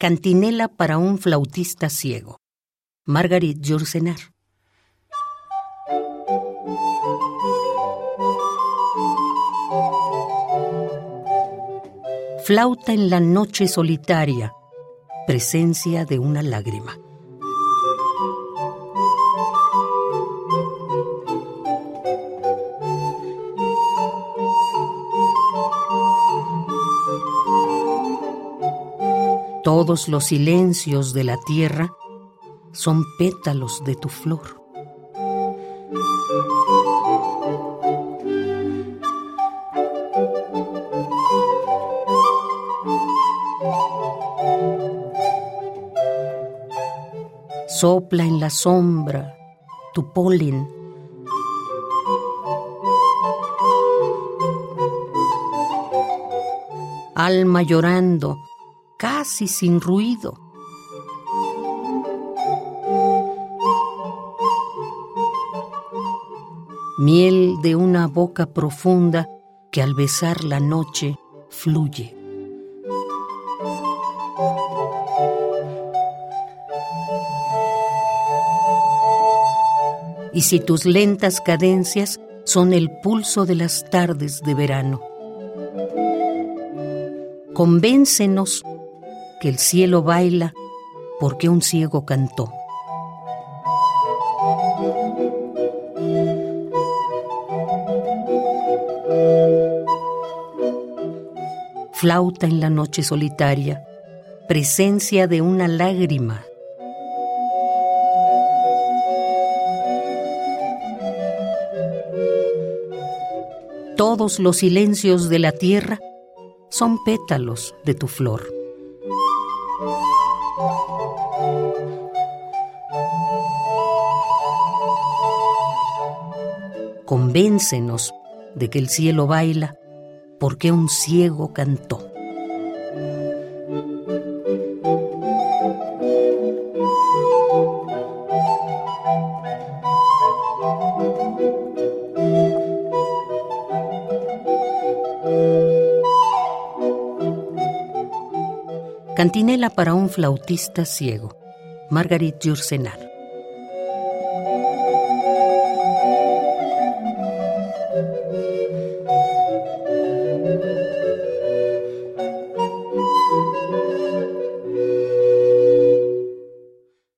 Cantinela para un flautista ciego. Margarit Yourcenar. Flauta en la noche solitaria, presencia de una lágrima. Todos los silencios de la tierra son pétalos de tu flor. Sopla en la sombra tu polen. Alma llorando casi sin ruido. Miel de una boca profunda que al besar la noche fluye. Y si tus lentas cadencias son el pulso de las tardes de verano, convéncenos que el cielo baila porque un ciego cantó. Flauta en la noche solitaria, presencia de una lágrima. Todos los silencios de la tierra son pétalos de tu flor. Convéncenos de que el cielo baila porque un ciego cantó. Cantinela para un flautista ciego. Margarit Yourcenar.